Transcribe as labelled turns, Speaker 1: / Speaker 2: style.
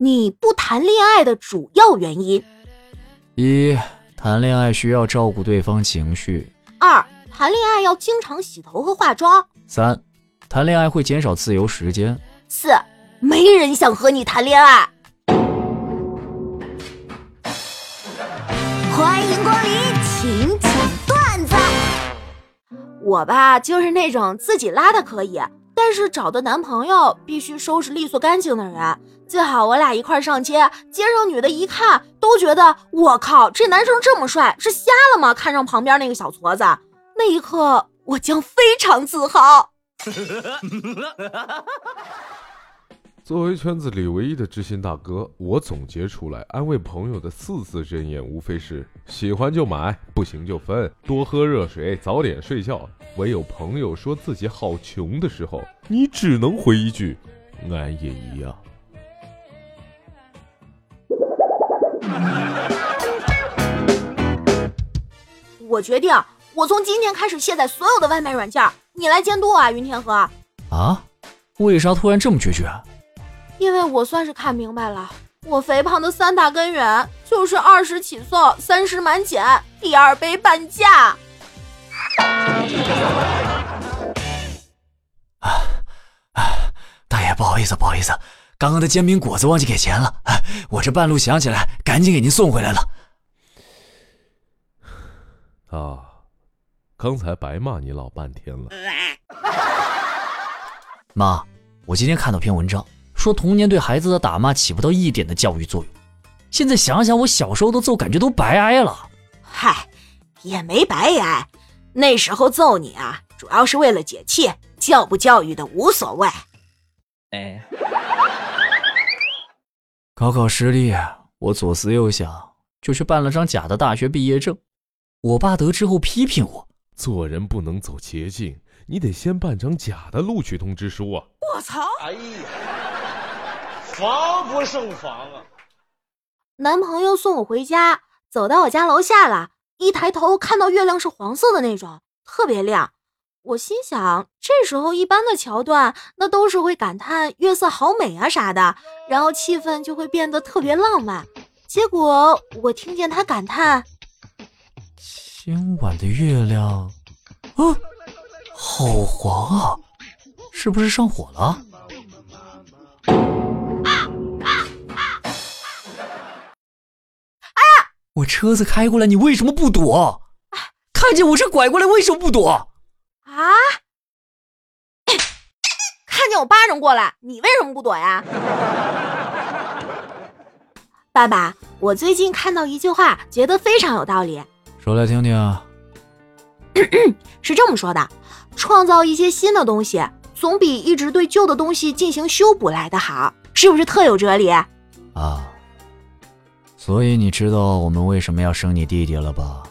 Speaker 1: 你不谈恋爱的主要原因：
Speaker 2: 一、谈恋爱需要照顾对方情绪；
Speaker 1: 二、谈恋爱要经常洗头和化妆；
Speaker 2: 三、谈恋爱会减少自由时间；
Speaker 1: 四、没人想和你谈恋爱。欢迎光临请讲段子。我吧，就是那种自己拉的可以。但是找的男朋友必须收拾利索干净的人，最好我俩一块上街，街上女的一看都觉得我靠，这男生这么帅，是瞎了吗？看上旁边那个小矬子，那一刻我将非常自豪。
Speaker 3: 作为圈子里唯一的知心大哥，我总结出来安慰朋友的四字箴言，无非是喜欢就买，不行就分，多喝热水，早点睡觉。唯有朋友说自己好穷的时候，你只能回一句：“俺也一样。”
Speaker 1: 我决定，我从今天开始卸载所有的外卖软件，你来监督啊，云天河。
Speaker 2: 啊？为啥突然这么决绝？
Speaker 1: 因为我算是看明白了，我肥胖的三大根源就是二十起送，三十满减，第二杯半价。
Speaker 2: 大爷，不好意思，不好意思，刚刚的煎饼果子忘记给钱了，我这半路想起来，赶紧给您送回来了。
Speaker 3: 啊，刚才白骂你老半天了。
Speaker 2: 妈，我今天看到篇文章。说童年对孩子的打骂起不到一点的教育作用，现在想想我小时候的揍，感觉都白挨了。
Speaker 1: 嗨，也没白挨，那时候揍你啊，主要是为了解气，教不教育的无所谓。哎，
Speaker 2: 高考失利，我左思右想，就去办了张假的大学毕业证。我爸得知后批评我，
Speaker 3: 做人不能走捷径，你得先办张假的录取通知书啊！
Speaker 1: 我操！哎呀！
Speaker 4: 防不胜防啊！
Speaker 1: 男朋友送我回家，走到我家楼下了，一抬头看到月亮是黄色的那种，特别亮。我心想，这时候一般的桥段，那都是会感叹月色好美啊啥的，然后气氛就会变得特别浪漫。结果我听见他感叹：“
Speaker 2: 今晚的月亮，啊，好黄啊，是不是上火了？” 我车子开过来，你为什么不躲？看见我车拐过来，为什么不躲？
Speaker 1: 啊！看见我巴掌过来，你为什么不躲呀？爸爸，我最近看到一句话，觉得非常有道理，
Speaker 2: 说来听听。
Speaker 1: 是这么说的：创造一些新的东西，总比一直对旧的东西进行修补来的好，是不是特有哲理？
Speaker 2: 啊。所以你知道我们为什么要生你弟弟了吧？